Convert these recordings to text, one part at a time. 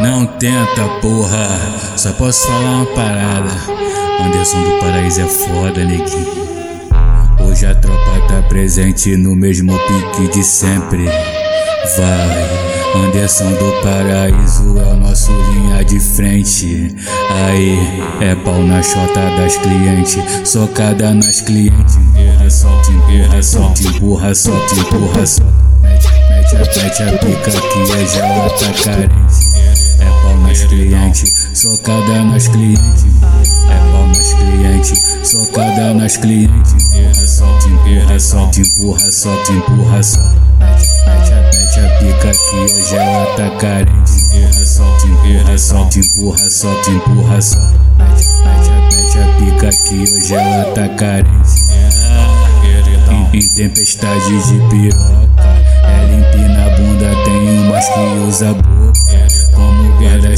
Não tenta, porra. Só posso falar uma parada. Anderson do Paraíso é foda, neguinho. Hoje a tropa tá presente no mesmo pique de sempre. Vai, Anderson do Paraíso é o nosso linha de frente. Aí, é pau na chota das clientes, socada nas clientes. Empurra, solta, empurra, solta, empurra, solta, empurra, solta. Mete, mete, mete a pica que é já tá carente. Clientes, socada nas clientes. É pau nas clientes, socada nas clientes. Empurra, solta, empurra, solta, empurra, solta, empurra, solta. Mete, mete, a pica que hoje ela tá carente. Empurra, solta, empurra, solta, empurra, solta, empurra, solta. Mete, mete, a pica que hoje ela tá carente. Em, em tempestade de piroca, ela empina a bunda, tem umas que usa a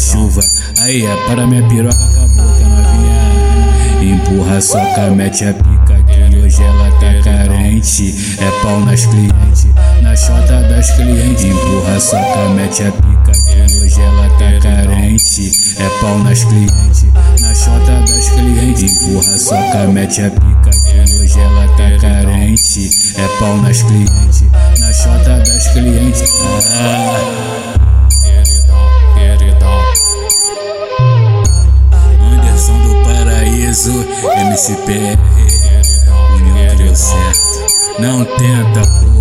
guarda-chuva. Aí é para minha piroca acabou que novinha. Empurra soca, mete a pica que hoje ela tá carente. É pau nas clientes, na chota das clientes. Empurra soca, mete a pica que hoje ela tá carente. É pau nas clientes, na chota das clientes. Empurra soca, mete a pica que hoje ela tá carente. É pau nas clientes, Paraíso, MCPR, União deu certo. Não tenta.